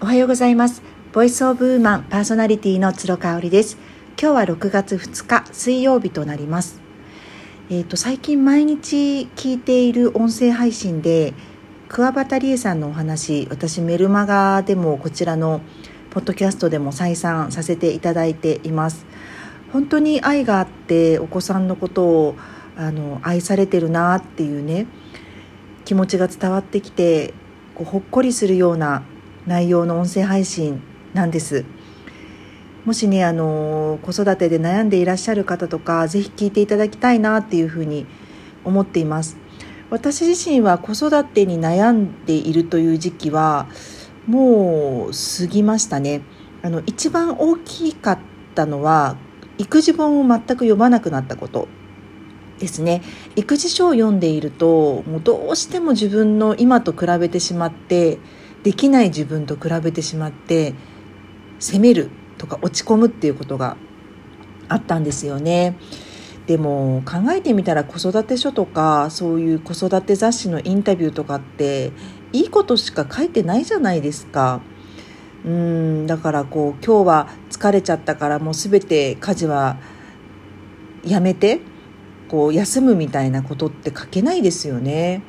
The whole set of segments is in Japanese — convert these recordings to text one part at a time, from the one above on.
おはようございます。ボイスオブウーマンパーソナリティの鶴香織です。今日は6月2日水曜日となります。えっ、ー、と、最近毎日聞いている音声配信で、桑畑理恵さんのお話、私メルマガでもこちらのポッドキャストでも再三させていただいています。本当に愛があってお子さんのことをあの愛されてるなっていうね気持ちが伝わってきてこうほっこりするような内容の音声配信なんです。もしねあの子育てで悩んでいらっしゃる方とかぜひ聞いていただきたいなっていうふうに思っています。私自身は子育てに悩んでいるという時期はもう過ぎましたね。あの一番大きかったのは育児本を全く読まなくなったこと。ですね。育児書を読んでいるともうどうしても自分の今と比べてしまってできない自分と比べてしまって責めるとか落ち込むっていうことがあったんですよね。でも考えてみたら子育て書とかそういう子育て雑誌のインタビューとかっていいことしか書いてないじゃないですか。うんだからこう今日は疲れちゃったからもう全て家事はやめてこう休むみたいなことって書けないですよね。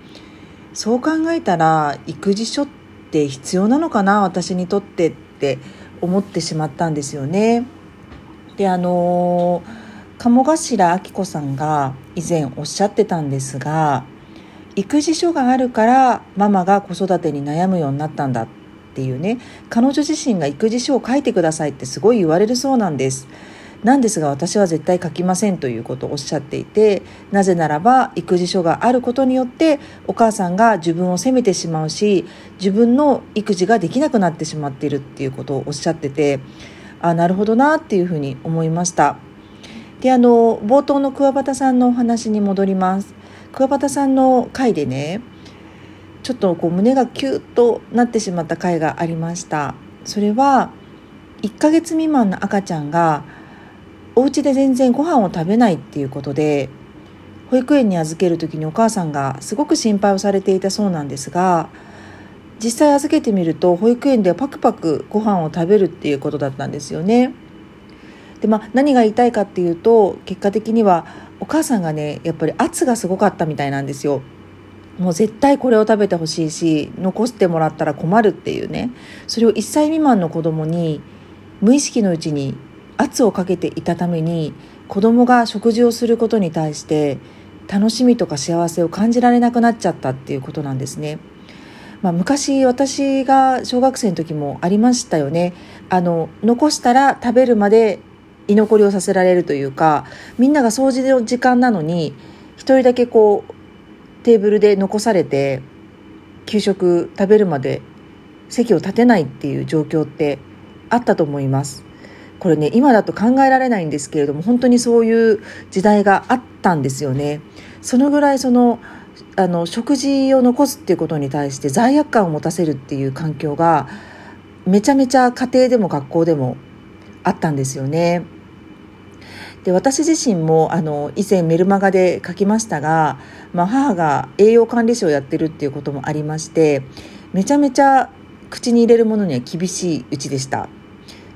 そう考えたら育児書っ必要なのかな私にとってって思ってしまったんですよね。であの鴨頭明子さんが以前おっしゃってたんですが育児書があるからママが子育てに悩むようになったんだっていうね彼女自身が育児書を書いてくださいってすごい言われるそうなんです。なんですが私は絶対書きませんということをおっしゃっていてなぜならば育児書があることによってお母さんが自分を責めてしまうし自分の育児ができなくなってしまっているっていうことをおっしゃっててあなるほどなっていうふうに思いました。であの冒頭の桑畑さんのお話に戻ります。桑畑さんの回でねちょっとこう胸がキュッとなってしまった回がありました。それは1ヶ月未満の赤ちゃんがお家で全然ご飯を食べないっていうことで保育園に預ける時にお母さんがすごく心配をされていたそうなんですが実際預けてみると保育園ではパクパクご飯を食べるっていうことだったんですよね。でまあ何が言いたいかっていうと結果的にはお母さんがねやっぱり圧がすごかったみたいなんですよ。もう絶対これを食べてほしいし残してもらったら困るっていうねそれを1歳未満の子供に無意識のうちに圧をかけていたために子供が食事をすることに対して楽しみとか幸せを感じられなくなっちゃったっていうことなんですね。まあ、昔私が小学生の時もありましたよね。あの残したら食べるまで居残りをさせられるというかみんなが掃除の時間なのに一人だけこうテーブルで残されて給食食べるまで席を立てないっていう状況ってあったと思います。これね今だと考えられないんですけれども本当にそういう時代があったんですよね。そのぐらいそのあの食事を残すっていうことに対して罪悪感を持たせるっていう環境がめちゃめちゃ家庭でも学校でもあったんですよね。で私自身もあの以前メルマガで書きましたが、まあ、母が栄養管理士をやってるっていうこともありましてめちゃめちゃ口に入れるものには厳しいうちでした。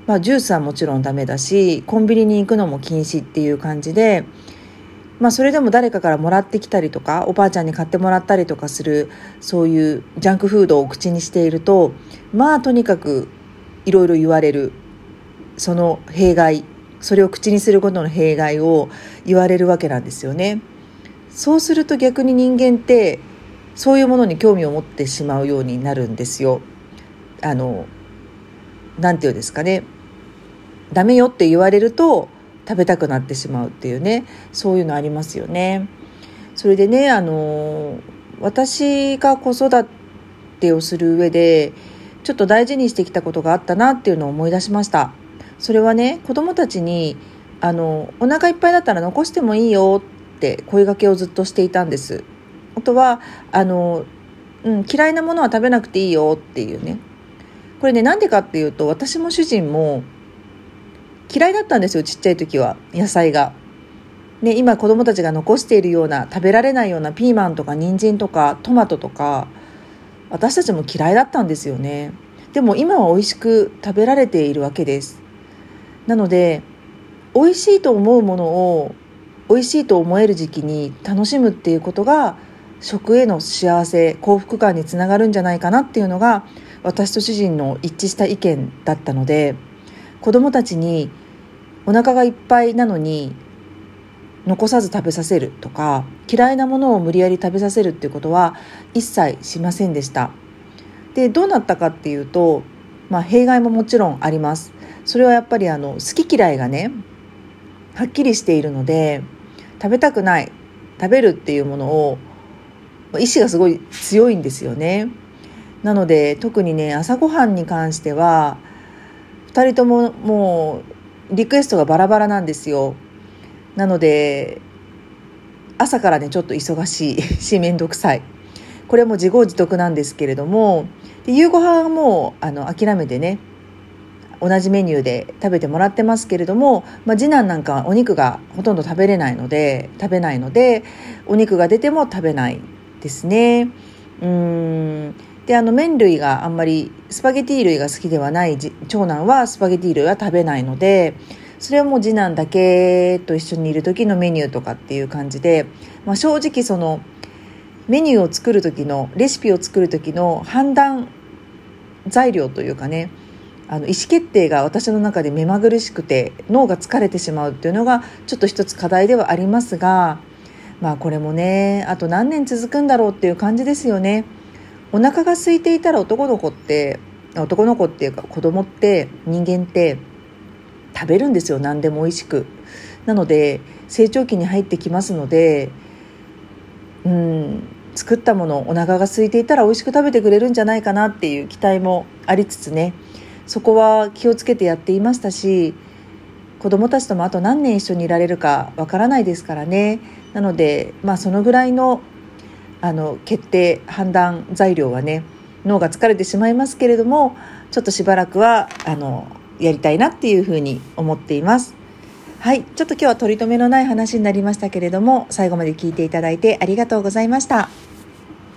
まあ、ジュースはもちろんダメだしコンビニに行くのも禁止っていう感じで、まあ、それでも誰かからもらってきたりとかおばあちゃんに買ってもらったりとかするそういうジャンクフードを口にしているとまあとにかくいろいろ言われるその弊害それを口にすることの弊害を言われるわけなんですよね。そうすると逆に人間ってそういうものに興味を持ってしまうようになるんですよ。あの何て言うんですかねダメよって言われると食べたくなってしまうっていうねそういうのありますよね。それでねあの私が子育てをする上でちょっと大事にしてきたことがあったなっていうのを思い出しました。それはね子供たちにあのお腹いっぱいだったら残してもいいよって声がけをずっとしていたんです。あとはあの、うん、嫌いなものは食べなくていいよっていうねこれねなんでかっていうと私も主人も嫌いだったんですよちっちゃい時は野菜が。ね、今子供たちが残しているような食べられないようなピーマンとか人参とかトマトとか私たちも嫌いだったんですよね。でも今は美味しく食べられているわけですなので美味しいと思うものを美味しいと思える時期に楽しむっていうことが食への幸せ幸福感につながるんじゃないかなっていうのが私と主人の一致した意見だったので子供たちにお腹がいっぱいなのに残さず食べさせるとか嫌いなものを無理やり食べさせるっていうことは一切しませんでした。でどうなったかっていうと、まあ、弊害ももちろんあります。それはやっぱりあの好き嫌いがねはっきりしているので食べたくない食べるっていうものを意志がすごい強いんですよね。なので特にね朝ごはんに関しては2人とももうリクエストがバラバラなんですよ。なので朝からねちょっと忙しい。し面倒くさい。これも自業自得なんですけれどもで夕ご飯もあの諦めてね同じメニューで食べてもらってますけれども、まあ、次男なんかはお肉がほとんど食べれないので食べないのでお肉が出ても食べないですね。うん。であの麺類があんまりスパゲティ類が好きではない長男はスパゲティ類は食べないのでそれはもう次男だけと一緒にいる時のメニューとかっていう感じで、まあ、正直そのメニューを作る時のレシピを作る時の判断材料というかねあの意思決定が私の中で目まぐるしくて脳が疲れてしまうっていうのがちょっと一つ課題ではありますがまあこれもねあと何年続くんだろうっていう感じですよね。お腹が空いていたら男の子って男の子っていうか子供って人間って食べるんですよ。何でも美味しく。なので成長期に入ってきますのでうん作ったものお腹が空いていたら美味しく食べてくれるんじゃないかなっていう期待もありつつね。そこは気をつけてやっていましたし子どもたちともあと何年一緒にいられるかわからないですからね。なのでまあそのぐらいのあの決定判断材料はね脳が疲れてしまいますけれどもちょっとしばらくはあのやりたいなっていうふうに思っています。はい。ちょっと今日は取り留めのない話になりましたけれども、最後まで聞いていただいてありがとうございました。